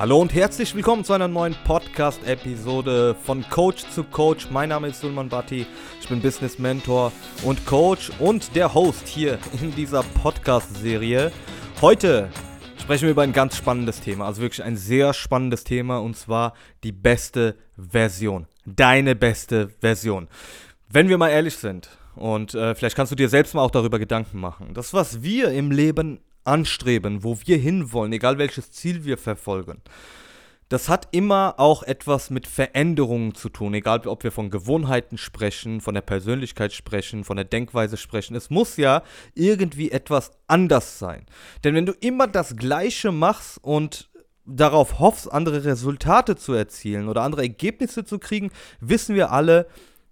Hallo und herzlich willkommen zu einer neuen Podcast-Episode von Coach zu Coach. Mein Name ist Sulman Batti, ich bin Business Mentor und Coach und der Host hier in dieser Podcast-Serie. Heute sprechen wir über ein ganz spannendes Thema, also wirklich ein sehr spannendes Thema und zwar die beste Version. Deine beste Version. Wenn wir mal ehrlich sind, und äh, vielleicht kannst du dir selbst mal auch darüber Gedanken machen. Das, was wir im Leben anstreben, wo wir hinwollen, egal welches Ziel wir verfolgen, das hat immer auch etwas mit Veränderungen zu tun, egal ob wir von Gewohnheiten sprechen, von der Persönlichkeit sprechen, von der Denkweise sprechen. Es muss ja irgendwie etwas anders sein. Denn wenn du immer das Gleiche machst und darauf hoffst, andere Resultate zu erzielen oder andere Ergebnisse zu kriegen, wissen wir alle,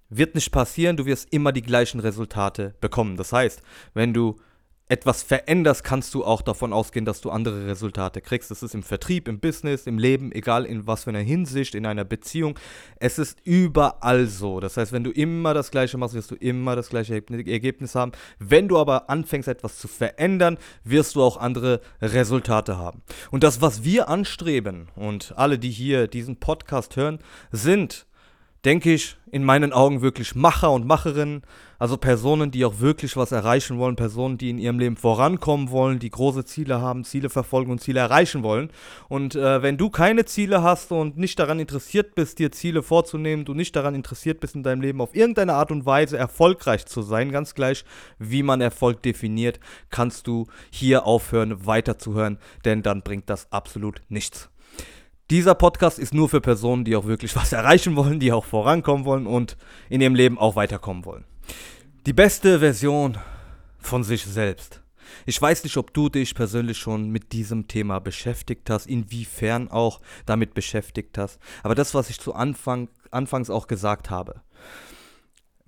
wird nicht passieren, du wirst immer die gleichen Resultate bekommen. Das heißt, wenn du etwas veränderst, kannst du auch davon ausgehen, dass du andere Resultate kriegst. Das ist im Vertrieb, im Business, im Leben, egal in was für einer Hinsicht, in einer Beziehung. Es ist überall so. Das heißt, wenn du immer das Gleiche machst, wirst du immer das gleiche Ergebnis haben. Wenn du aber anfängst, etwas zu verändern, wirst du auch andere Resultate haben. Und das, was wir anstreben und alle, die hier diesen Podcast hören, sind denke ich, in meinen Augen wirklich Macher und Macherinnen, also Personen, die auch wirklich was erreichen wollen, Personen, die in ihrem Leben vorankommen wollen, die große Ziele haben, Ziele verfolgen und Ziele erreichen wollen. Und äh, wenn du keine Ziele hast und nicht daran interessiert bist, dir Ziele vorzunehmen, du nicht daran interessiert bist, in deinem Leben auf irgendeine Art und Weise erfolgreich zu sein, ganz gleich, wie man Erfolg definiert, kannst du hier aufhören, weiterzuhören, denn dann bringt das absolut nichts. Dieser Podcast ist nur für Personen, die auch wirklich was erreichen wollen, die auch vorankommen wollen und in ihrem Leben auch weiterkommen wollen. Die beste Version von sich selbst. Ich weiß nicht, ob du dich persönlich schon mit diesem Thema beschäftigt hast, inwiefern auch damit beschäftigt hast. Aber das, was ich zu Anfang, anfangs auch gesagt habe.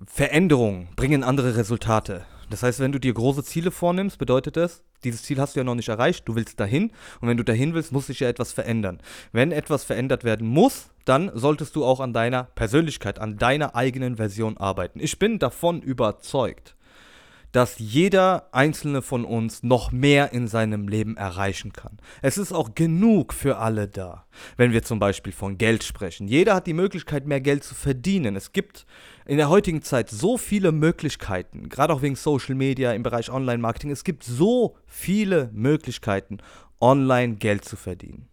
Veränderungen bringen andere Resultate. Das heißt, wenn du dir große Ziele vornimmst, bedeutet das, dieses Ziel hast du ja noch nicht erreicht, du willst dahin und wenn du dahin willst, muss sich ja etwas verändern. Wenn etwas verändert werden muss, dann solltest du auch an deiner Persönlichkeit, an deiner eigenen Version arbeiten. Ich bin davon überzeugt, dass jeder einzelne von uns noch mehr in seinem Leben erreichen kann. Es ist auch genug für alle da, wenn wir zum Beispiel von Geld sprechen. Jeder hat die Möglichkeit, mehr Geld zu verdienen. Es gibt in der heutigen Zeit so viele Möglichkeiten, gerade auch wegen Social Media im Bereich Online-Marketing. Es gibt so viele Möglichkeiten, online Geld zu verdienen.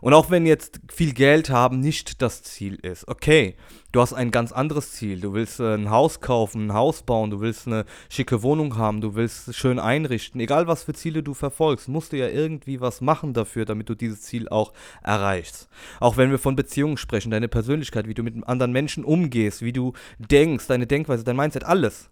Und auch wenn jetzt viel Geld haben nicht das Ziel ist, okay, du hast ein ganz anderes Ziel. Du willst äh, ein Haus kaufen, ein Haus bauen, du willst eine schicke Wohnung haben, du willst schön einrichten. Egal was für Ziele du verfolgst, musst du ja irgendwie was machen dafür, damit du dieses Ziel auch erreichst. Auch wenn wir von Beziehungen sprechen, deine Persönlichkeit, wie du mit anderen Menschen umgehst, wie du denkst, deine Denkweise, dein Mindset, alles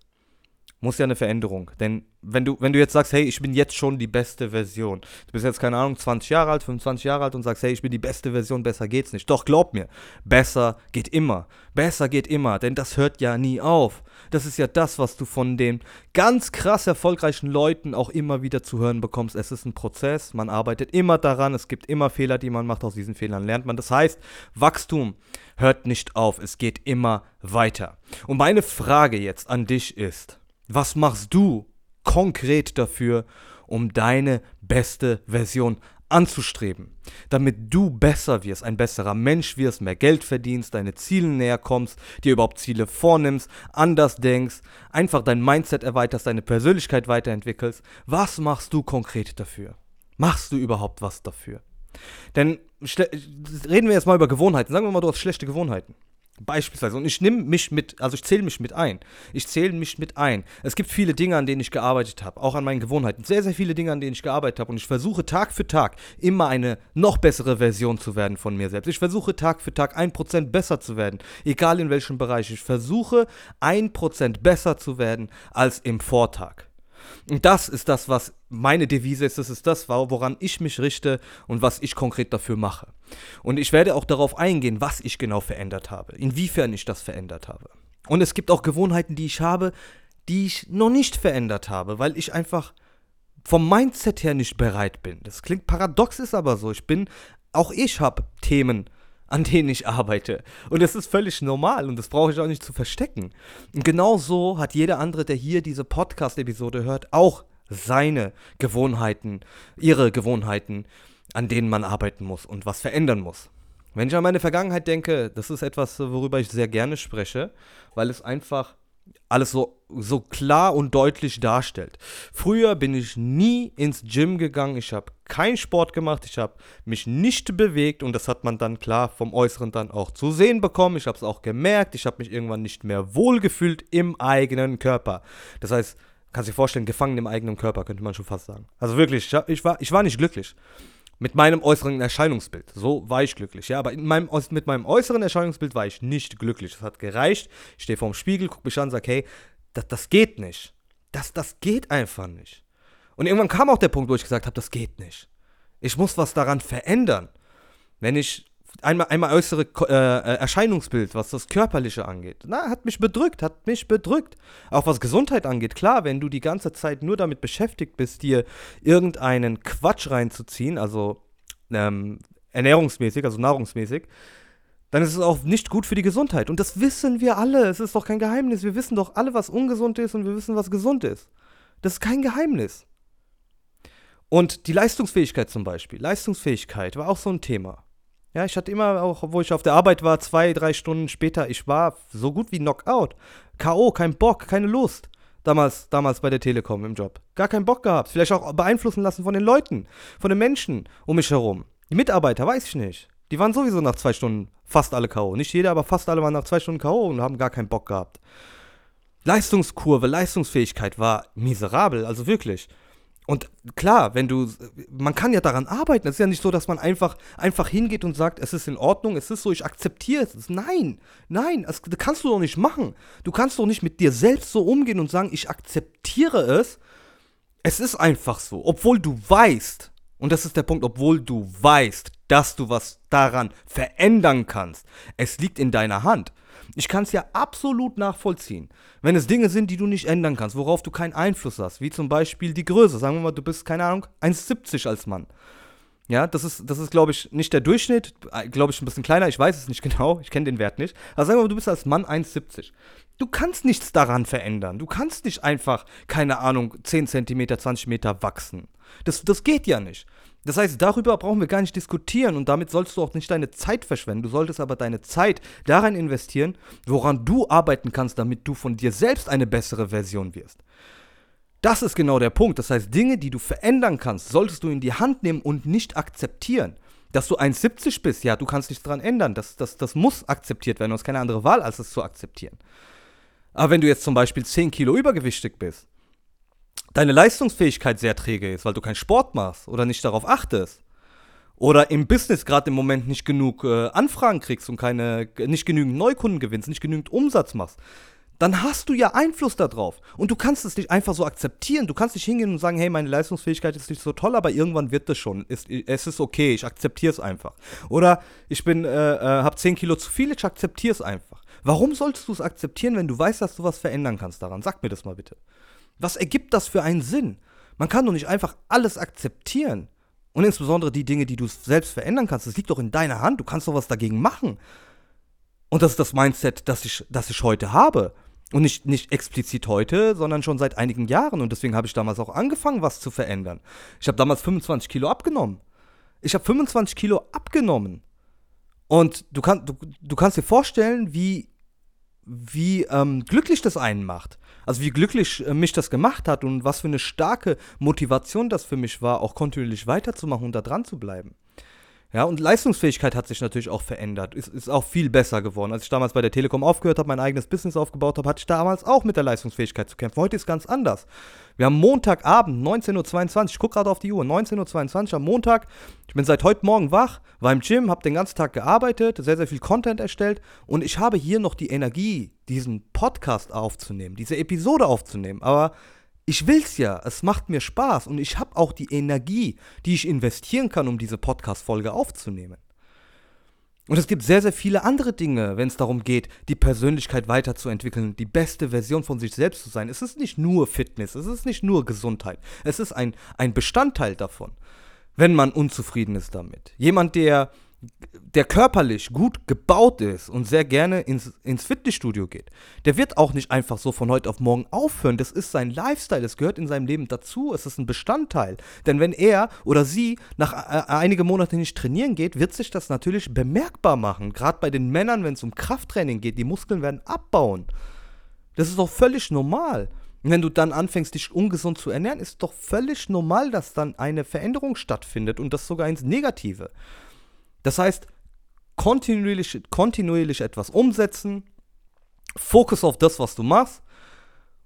muss ja eine Veränderung. Denn wenn du, wenn du jetzt sagst, hey, ich bin jetzt schon die beste Version, du bist jetzt, keine Ahnung, 20 Jahre alt, 25 Jahre alt und sagst, hey, ich bin die beste Version, besser geht's nicht. Doch, glaub mir, besser geht immer. Besser geht immer, denn das hört ja nie auf. Das ist ja das, was du von den ganz krass erfolgreichen Leuten auch immer wieder zu hören bekommst. Es ist ein Prozess, man arbeitet immer daran, es gibt immer Fehler, die man macht, aus diesen Fehlern lernt man. Das heißt, Wachstum hört nicht auf, es geht immer weiter. Und meine Frage jetzt an dich ist, was machst du konkret dafür, um deine beste Version anzustreben, damit du besser wirst, ein besserer Mensch wirst, mehr Geld verdienst, deine Ziele näher kommst, dir überhaupt Ziele vornimmst, anders denkst, einfach dein Mindset erweiterst, deine Persönlichkeit weiterentwickelst. Was machst du konkret dafür? Machst du überhaupt was dafür? Denn reden wir jetzt mal über Gewohnheiten. Sagen wir mal, du hast schlechte Gewohnheiten. Beispielsweise. Und ich nehme mich mit, also ich zähle mich mit ein. Ich zähle mich mit ein. Es gibt viele Dinge, an denen ich gearbeitet habe, auch an meinen Gewohnheiten. Sehr, sehr viele Dinge, an denen ich gearbeitet habe. Und ich versuche Tag für Tag immer eine noch bessere Version zu werden von mir selbst. Ich versuche Tag für Tag ein Prozent besser zu werden, egal in welchem Bereich. Ich versuche ein Prozent besser zu werden als im Vortag. Und das ist das, was meine Devise ist. Das ist das, woran ich mich richte und was ich konkret dafür mache. Und ich werde auch darauf eingehen, was ich genau verändert habe, inwiefern ich das verändert habe. Und es gibt auch Gewohnheiten, die ich habe, die ich noch nicht verändert habe, weil ich einfach vom Mindset her nicht bereit bin. Das klingt paradox, ist aber so. Ich bin, auch ich habe Themen, an denen ich arbeite. Und das ist völlig normal und das brauche ich auch nicht zu verstecken. Und genau so hat jeder andere, der hier diese Podcast-Episode hört, auch seine Gewohnheiten, ihre Gewohnheiten, an denen man arbeiten muss und was verändern muss. Wenn ich an meine Vergangenheit denke, das ist etwas, worüber ich sehr gerne spreche, weil es einfach alles so, so klar und deutlich darstellt. Früher bin ich nie ins Gym gegangen, ich habe keinen Sport gemacht, ich habe mich nicht bewegt und das hat man dann klar vom Äußeren dann auch zu sehen bekommen. Ich habe es auch gemerkt, ich habe mich irgendwann nicht mehr wohlgefühlt im eigenen Körper. Das heißt, kannst du dir vorstellen, gefangen im eigenen Körper, könnte man schon fast sagen. Also wirklich, ich war, ich war nicht glücklich mit meinem äußeren Erscheinungsbild. So war ich glücklich, ja. Aber meinem, mit meinem äußeren Erscheinungsbild war ich nicht glücklich. Das hat gereicht. Ich stehe vorm Spiegel, gucke mich an sage, hey, das, das geht nicht. Das, das geht einfach nicht. Und irgendwann kam auch der Punkt, wo ich gesagt habe, das geht nicht. Ich muss was daran verändern. Wenn ich einmal, einmal äußere äh, äh, Erscheinungsbild, was das Körperliche angeht. Na, hat mich bedrückt, hat mich bedrückt. Auch was Gesundheit angeht, klar, wenn du die ganze Zeit nur damit beschäftigt bist, dir irgendeinen Quatsch reinzuziehen, also ähm, ernährungsmäßig, also nahrungsmäßig, dann ist es auch nicht gut für die Gesundheit. Und das wissen wir alle. Es ist doch kein Geheimnis. Wir wissen doch alle, was ungesund ist und wir wissen, was gesund ist. Das ist kein Geheimnis. Und die Leistungsfähigkeit zum Beispiel. Leistungsfähigkeit war auch so ein Thema. Ja, ich hatte immer auch, wo ich auf der Arbeit war, zwei, drei Stunden später, ich war so gut wie Knockout. K.O., kein Bock, keine Lust. Damals, damals bei der Telekom im Job. Gar keinen Bock gehabt. Vielleicht auch beeinflussen lassen von den Leuten, von den Menschen um mich herum. Die Mitarbeiter, weiß ich nicht. Die waren sowieso nach zwei Stunden fast alle K.O. Nicht jeder, aber fast alle waren nach zwei Stunden K.O. und haben gar keinen Bock gehabt. Leistungskurve, Leistungsfähigkeit war miserabel, also wirklich. Und klar, wenn du, man kann ja daran arbeiten. Es ist ja nicht so, dass man einfach, einfach hingeht und sagt, es ist in Ordnung, es ist so, ich akzeptiere es. Nein, nein, das kannst du doch nicht machen. Du kannst doch nicht mit dir selbst so umgehen und sagen, ich akzeptiere es. Es ist einfach so, obwohl du weißt, und das ist der Punkt, obwohl du weißt, dass du was daran verändern kannst. Es liegt in deiner Hand. Ich kann es ja absolut nachvollziehen. Wenn es Dinge sind, die du nicht ändern kannst, worauf du keinen Einfluss hast, wie zum Beispiel die Größe. Sagen wir mal, du bist, keine Ahnung, 1,70 als Mann. Ja, das ist, das ist glaube ich, nicht der Durchschnitt. Äh, glaube ich, ein bisschen kleiner. Ich weiß es nicht genau. Ich kenne den Wert nicht. Aber sagen wir mal, du bist als Mann 1,70. Du kannst nichts daran verändern. Du kannst nicht einfach, keine Ahnung, 10 cm, 20 Meter wachsen. Das, das geht ja nicht. Das heißt, darüber brauchen wir gar nicht diskutieren und damit sollst du auch nicht deine Zeit verschwenden. Du solltest aber deine Zeit daran investieren, woran du arbeiten kannst, damit du von dir selbst eine bessere Version wirst. Das ist genau der Punkt. Das heißt, Dinge, die du verändern kannst, solltest du in die Hand nehmen und nicht akzeptieren. Dass du 1,70 bist, ja, du kannst nichts daran ändern. Das, das, das muss akzeptiert werden. Du hast keine andere Wahl, als es zu akzeptieren. Aber wenn du jetzt zum Beispiel 10 Kilo übergewichtig bist, deine Leistungsfähigkeit sehr träge ist, weil du keinen Sport machst oder nicht darauf achtest, oder im Business gerade im Moment nicht genug äh, Anfragen kriegst und keine, nicht genügend Neukunden gewinnst, nicht genügend Umsatz machst, dann hast du ja Einfluss darauf. Und du kannst es nicht einfach so akzeptieren. Du kannst nicht hingehen und sagen, hey, meine Leistungsfähigkeit ist nicht so toll, aber irgendwann wird das schon. Es, es ist okay, ich akzeptiere es einfach. Oder ich bin, äh, äh, habe 10 Kilo zu viel, ich akzeptiere es einfach. Warum solltest du es akzeptieren, wenn du weißt, dass du was verändern kannst daran? Sag mir das mal bitte. Was ergibt das für einen Sinn? Man kann doch nicht einfach alles akzeptieren. Und insbesondere die Dinge, die du selbst verändern kannst, das liegt doch in deiner Hand. Du kannst doch was dagegen machen. Und das ist das Mindset, das ich, das ich heute habe. Und nicht, nicht explizit heute, sondern schon seit einigen Jahren. Und deswegen habe ich damals auch angefangen, was zu verändern. Ich habe damals 25 Kilo abgenommen. Ich habe 25 Kilo abgenommen. Und du, kann, du, du kannst dir vorstellen, wie, wie ähm, glücklich das einen macht. Also wie glücklich äh, mich das gemacht hat und was für eine starke Motivation das für mich war, auch kontinuierlich weiterzumachen und da dran zu bleiben. Ja, und Leistungsfähigkeit hat sich natürlich auch verändert. Ist, ist auch viel besser geworden. Als ich damals bei der Telekom aufgehört habe, mein eigenes Business aufgebaut habe, hatte ich damals auch mit der Leistungsfähigkeit zu kämpfen. Heute ist ganz anders. Wir haben Montagabend, 19.22 Uhr. Ich gucke gerade auf die Uhr. 19.22 Uhr am Montag. Ich bin seit heute Morgen wach, war im Gym, habe den ganzen Tag gearbeitet, sehr, sehr viel Content erstellt. Und ich habe hier noch die Energie, diesen Podcast aufzunehmen, diese Episode aufzunehmen. Aber ich will's ja, es macht mir Spaß und ich habe auch die Energie, die ich investieren kann, um diese Podcast-Folge aufzunehmen. Und es gibt sehr, sehr viele andere Dinge, wenn es darum geht, die Persönlichkeit weiterzuentwickeln, die beste Version von sich selbst zu sein. Es ist nicht nur Fitness, es ist nicht nur Gesundheit, es ist ein, ein Bestandteil davon, wenn man unzufrieden ist damit. Jemand, der der körperlich gut gebaut ist und sehr gerne ins, ins Fitnessstudio geht, der wird auch nicht einfach so von heute auf morgen aufhören. Das ist sein Lifestyle, es gehört in seinem Leben dazu, es ist ein Bestandteil. Denn wenn er oder sie nach äh, einige Monate nicht trainieren geht, wird sich das natürlich bemerkbar machen. Gerade bei den Männern, wenn es um Krafttraining geht, die Muskeln werden abbauen. Das ist doch völlig normal. Wenn du dann anfängst, dich ungesund zu ernähren, ist doch völlig normal, dass dann eine Veränderung stattfindet und das sogar ins Negative. Das heißt, kontinuierlich, kontinuierlich etwas umsetzen, Fokus auf das, was du machst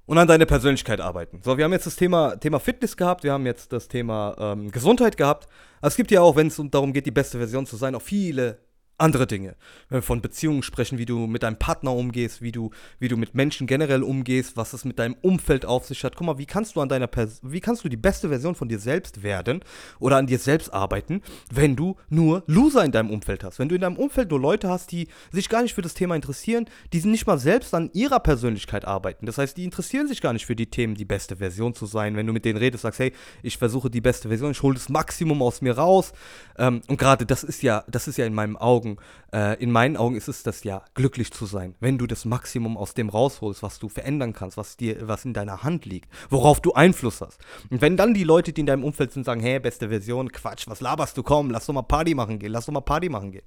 und an deine Persönlichkeit arbeiten. So, wir haben jetzt das Thema, Thema Fitness gehabt, wir haben jetzt das Thema ähm, Gesundheit gehabt. Es gibt ja auch, wenn es darum geht, die beste Version zu sein, auch viele andere Dinge. Wenn wir von Beziehungen sprechen, wie du mit deinem Partner umgehst, wie du, wie du mit Menschen generell umgehst, was es mit deinem Umfeld auf sich hat. Guck mal, wie kannst du an deiner Pers wie kannst du die beste Version von dir selbst werden oder an dir selbst arbeiten, wenn du nur Loser in deinem Umfeld hast. Wenn du in deinem Umfeld nur Leute hast, die sich gar nicht für das Thema interessieren, die nicht mal selbst an ihrer Persönlichkeit arbeiten. Das heißt, die interessieren sich gar nicht für die Themen, die beste Version zu sein. Wenn du mit denen redest, sagst, hey, ich versuche die beste Version, ich hole das Maximum aus mir raus. Ähm, und gerade das ist ja, das ist ja in meinem Augen Augen, äh, in meinen Augen ist es das ja, glücklich zu sein, wenn du das Maximum aus dem rausholst, was du verändern kannst, was dir, was in deiner Hand liegt, worauf du Einfluss hast. Und wenn dann die Leute, die in deinem Umfeld sind, sagen, hey, beste Version, Quatsch, was laberst du, komm, lass doch mal Party machen gehen, lass doch mal Party machen gehen.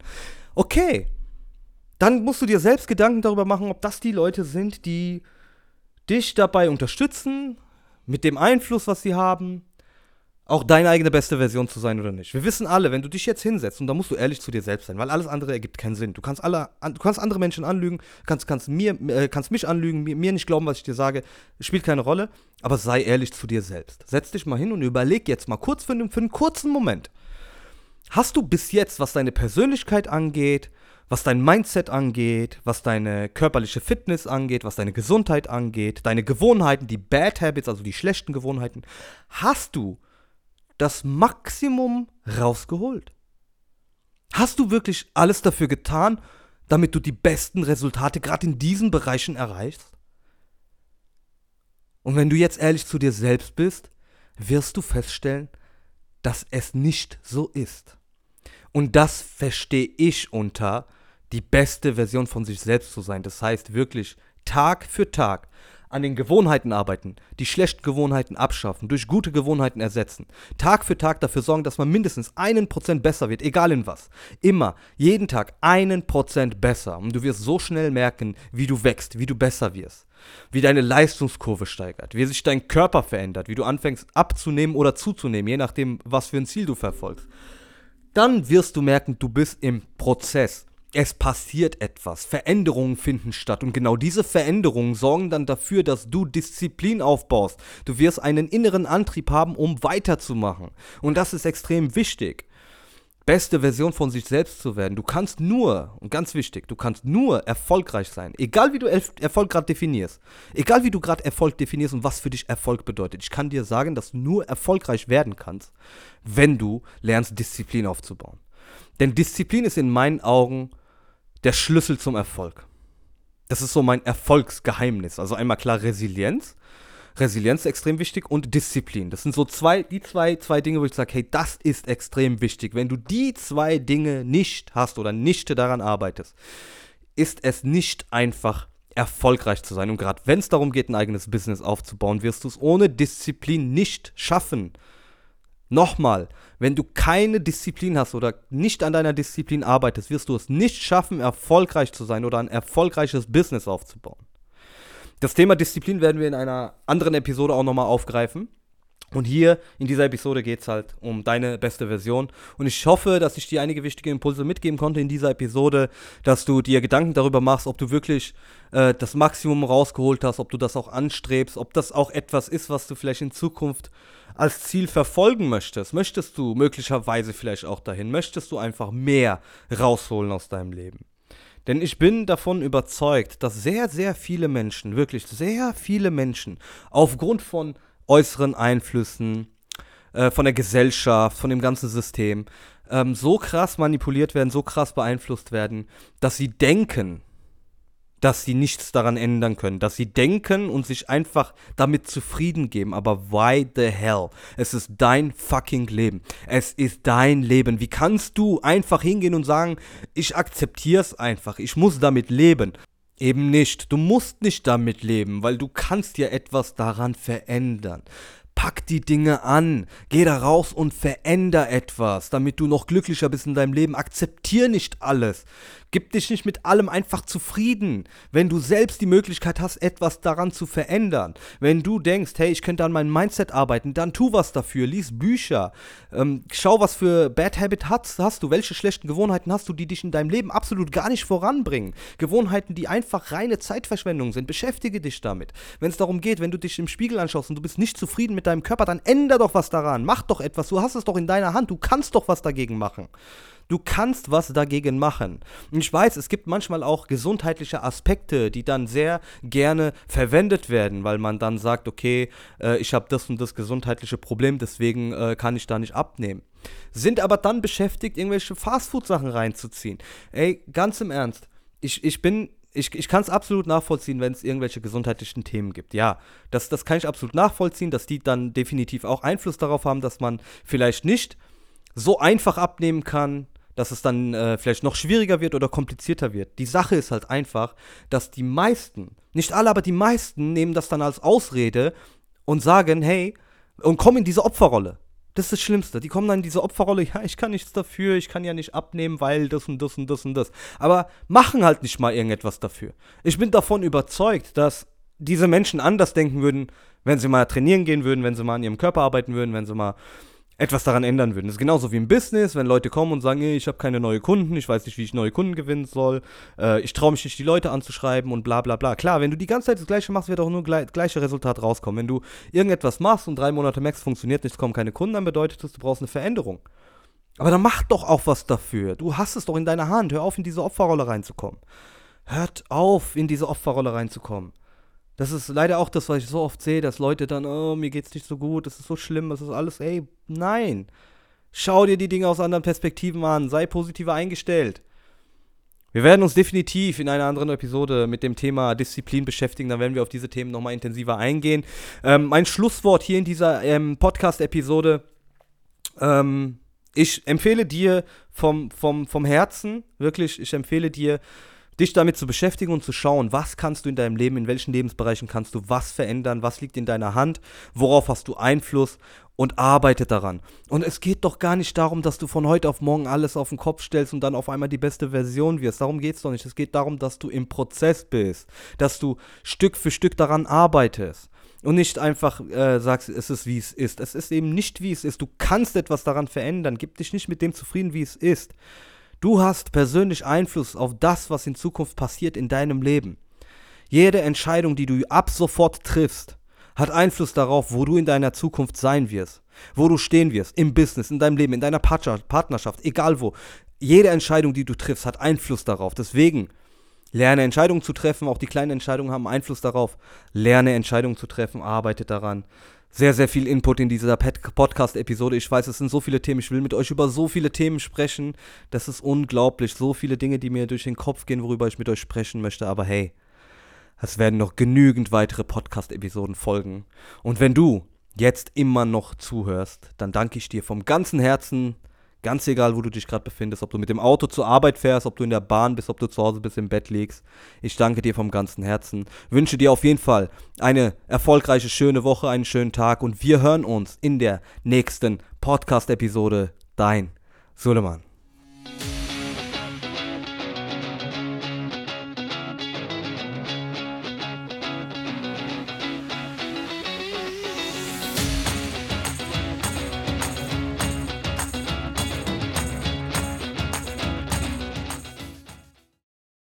Okay, dann musst du dir selbst Gedanken darüber machen, ob das die Leute sind, die dich dabei unterstützen, mit dem Einfluss, was sie haben, auch deine eigene beste Version zu sein oder nicht. Wir wissen alle, wenn du dich jetzt hinsetzt, und da musst du ehrlich zu dir selbst sein, weil alles andere ergibt keinen Sinn. Du kannst, alle, du kannst andere Menschen anlügen, kannst, kannst, mir, äh, kannst mich anlügen, mir, mir nicht glauben, was ich dir sage, spielt keine Rolle, aber sei ehrlich zu dir selbst. Setz dich mal hin und überleg jetzt mal kurz für einen, für einen kurzen Moment. Hast du bis jetzt, was deine Persönlichkeit angeht, was dein Mindset angeht, was deine körperliche Fitness angeht, was deine Gesundheit angeht, deine Gewohnheiten, die Bad Habits, also die schlechten Gewohnheiten, hast du das Maximum rausgeholt? Hast du wirklich alles dafür getan, damit du die besten Resultate gerade in diesen Bereichen erreichst? Und wenn du jetzt ehrlich zu dir selbst bist, wirst du feststellen, dass es nicht so ist. Und das verstehe ich unter die beste Version von sich selbst zu sein. Das heißt wirklich Tag für Tag an den Gewohnheiten arbeiten, die schlechten Gewohnheiten abschaffen, durch gute Gewohnheiten ersetzen. Tag für Tag dafür sorgen, dass man mindestens einen Prozent besser wird, egal in was. Immer, jeden Tag einen Prozent besser. Und du wirst so schnell merken, wie du wächst, wie du besser wirst. Wie deine Leistungskurve steigert, wie sich dein Körper verändert, wie du anfängst abzunehmen oder zuzunehmen, je nachdem, was für ein Ziel du verfolgst. Dann wirst du merken, du bist im Prozess es passiert etwas, Veränderungen finden statt und genau diese Veränderungen sorgen dann dafür, dass du Disziplin aufbaust. Du wirst einen inneren Antrieb haben, um weiterzumachen. Und das ist extrem wichtig. Beste Version von sich selbst zu werden. Du kannst nur, und ganz wichtig, du kannst nur erfolgreich sein. Egal wie du Erfolg gerade definierst. Egal wie du gerade Erfolg definierst und was für dich Erfolg bedeutet. Ich kann dir sagen, dass du nur erfolgreich werden kannst, wenn du lernst, Disziplin aufzubauen. Denn Disziplin ist in meinen Augen der Schlüssel zum Erfolg. Das ist so mein Erfolgsgeheimnis. Also einmal klar Resilienz. Resilienz ist extrem wichtig und Disziplin. Das sind so zwei, die zwei, zwei Dinge, wo ich sage, hey, das ist extrem wichtig. Wenn du die zwei Dinge nicht hast oder nicht daran arbeitest, ist es nicht einfach erfolgreich zu sein. Und gerade wenn es darum geht, ein eigenes Business aufzubauen, wirst du es ohne Disziplin nicht schaffen. Nochmal, wenn du keine Disziplin hast oder nicht an deiner Disziplin arbeitest, wirst du es nicht schaffen, erfolgreich zu sein oder ein erfolgreiches Business aufzubauen. Das Thema Disziplin werden wir in einer anderen Episode auch nochmal aufgreifen. Und hier in dieser Episode geht es halt um deine beste Version. Und ich hoffe, dass ich dir einige wichtige Impulse mitgeben konnte in dieser Episode, dass du dir Gedanken darüber machst, ob du wirklich äh, das Maximum rausgeholt hast, ob du das auch anstrebst, ob das auch etwas ist, was du vielleicht in Zukunft als Ziel verfolgen möchtest. Möchtest du möglicherweise vielleicht auch dahin? Möchtest du einfach mehr rausholen aus deinem Leben? Denn ich bin davon überzeugt, dass sehr, sehr viele Menschen, wirklich sehr viele Menschen, aufgrund von äußeren Einflüssen, äh, von der Gesellschaft, von dem ganzen System, ähm, so krass manipuliert werden, so krass beeinflusst werden, dass sie denken, dass sie nichts daran ändern können, dass sie denken und sich einfach damit zufrieden geben. Aber why the hell? Es ist dein fucking Leben. Es ist dein Leben. Wie kannst du einfach hingehen und sagen, ich akzeptiere es einfach, ich muss damit leben? Eben nicht. Du musst nicht damit leben, weil du kannst ja etwas daran verändern. Pack die Dinge an, geh da raus und veränder etwas, damit du noch glücklicher bist in deinem Leben. Akzeptier nicht alles. Gib dich nicht mit allem einfach zufrieden, wenn du selbst die Möglichkeit hast, etwas daran zu verändern. Wenn du denkst, hey, ich könnte an meinem Mindset arbeiten, dann tu was dafür, lies Bücher, ähm, schau, was für Bad Habit hast, hast du, welche schlechten Gewohnheiten hast du, die dich in deinem Leben absolut gar nicht voranbringen. Gewohnheiten, die einfach reine Zeitverschwendung sind. Beschäftige dich damit. Wenn es darum geht, wenn du dich im Spiegel anschaust und du bist nicht zufrieden mit deinem Körper, dann änder doch was daran. Mach doch etwas. Du hast es doch in deiner Hand. Du kannst doch was dagegen machen. Du kannst was dagegen machen. Und ich weiß, es gibt manchmal auch gesundheitliche Aspekte, die dann sehr gerne verwendet werden, weil man dann sagt, okay, äh, ich habe das und das gesundheitliche Problem, deswegen äh, kann ich da nicht abnehmen. Sind aber dann beschäftigt, irgendwelche Fastfood-Sachen reinzuziehen. Ey, ganz im Ernst, ich, ich bin ich, ich kann es absolut nachvollziehen, wenn es irgendwelche gesundheitlichen Themen gibt. Ja, das, das kann ich absolut nachvollziehen, dass die dann definitiv auch Einfluss darauf haben, dass man vielleicht nicht so einfach abnehmen kann, dass es dann äh, vielleicht noch schwieriger wird oder komplizierter wird. Die Sache ist halt einfach, dass die meisten, nicht alle, aber die meisten nehmen das dann als Ausrede und sagen, hey, und kommen in diese Opferrolle. Das ist das Schlimmste. Die kommen dann in diese Opferrolle, ja, ich kann nichts dafür, ich kann ja nicht abnehmen, weil das und das und das und das. Aber machen halt nicht mal irgendetwas dafür. Ich bin davon überzeugt, dass diese Menschen anders denken würden, wenn sie mal trainieren gehen würden, wenn sie mal an ihrem Körper arbeiten würden, wenn sie mal etwas daran ändern würden. Das ist genauso wie im Business, wenn Leute kommen und sagen, ich habe keine neuen Kunden, ich weiß nicht, wie ich neue Kunden gewinnen soll, äh, ich traue mich nicht, die Leute anzuschreiben und bla bla bla. Klar, wenn du die ganze Zeit das Gleiche machst, wird auch nur gleich, gleiche Resultat rauskommen. Wenn du irgendetwas machst und drei Monate Max funktioniert nicht, kommen keine Kunden, dann bedeutet das, du brauchst eine Veränderung. Aber dann mach doch auch was dafür. Du hast es doch in deiner Hand. Hör auf, in diese Opferrolle reinzukommen. Hört auf, in diese Opferrolle reinzukommen. Das ist leider auch das, was ich so oft sehe, dass Leute dann, oh, mir geht's nicht so gut, das ist so schlimm, das ist alles, ey, nein. Schau dir die Dinge aus anderen Perspektiven an, sei positiver eingestellt. Wir werden uns definitiv in einer anderen Episode mit dem Thema Disziplin beschäftigen. Dann werden wir auf diese Themen nochmal intensiver eingehen. Ähm, mein Schlusswort hier in dieser ähm, Podcast-Episode. Ähm, ich empfehle dir vom, vom, vom Herzen, wirklich, ich empfehle dir, dich damit zu beschäftigen und zu schauen, was kannst du in deinem Leben, in welchen Lebensbereichen kannst du was verändern, was liegt in deiner Hand, worauf hast du Einfluss und arbeite daran. Und es geht doch gar nicht darum, dass du von heute auf morgen alles auf den Kopf stellst und dann auf einmal die beste Version wirst. Darum geht es doch nicht. Es geht darum, dass du im Prozess bist, dass du Stück für Stück daran arbeitest. Und nicht einfach äh, sagst, es ist wie es ist. Es ist eben nicht wie es ist. Du kannst etwas daran verändern. Gib dich nicht mit dem zufrieden, wie es ist. Du hast persönlich Einfluss auf das, was in Zukunft passiert in deinem Leben. Jede Entscheidung, die du ab sofort triffst, hat Einfluss darauf, wo du in deiner Zukunft sein wirst, wo du stehen wirst, im Business, in deinem Leben, in deiner Partnerschaft, egal wo. Jede Entscheidung, die du triffst, hat Einfluss darauf. Deswegen lerne Entscheidungen zu treffen, auch die kleinen Entscheidungen haben Einfluss darauf. Lerne Entscheidungen zu treffen, arbeite daran sehr, sehr viel Input in dieser Podcast-Episode. Ich weiß, es sind so viele Themen. Ich will mit euch über so viele Themen sprechen. Das ist unglaublich. So viele Dinge, die mir durch den Kopf gehen, worüber ich mit euch sprechen möchte. Aber hey, es werden noch genügend weitere Podcast-Episoden folgen. Und wenn du jetzt immer noch zuhörst, dann danke ich dir vom ganzen Herzen Ganz egal, wo du dich gerade befindest, ob du mit dem Auto zur Arbeit fährst, ob du in der Bahn bist, ob du zu Hause bist, im Bett liegst. Ich danke dir vom ganzen Herzen. Wünsche dir auf jeden Fall eine erfolgreiche, schöne Woche, einen schönen Tag und wir hören uns in der nächsten Podcast-Episode. Dein Suleiman.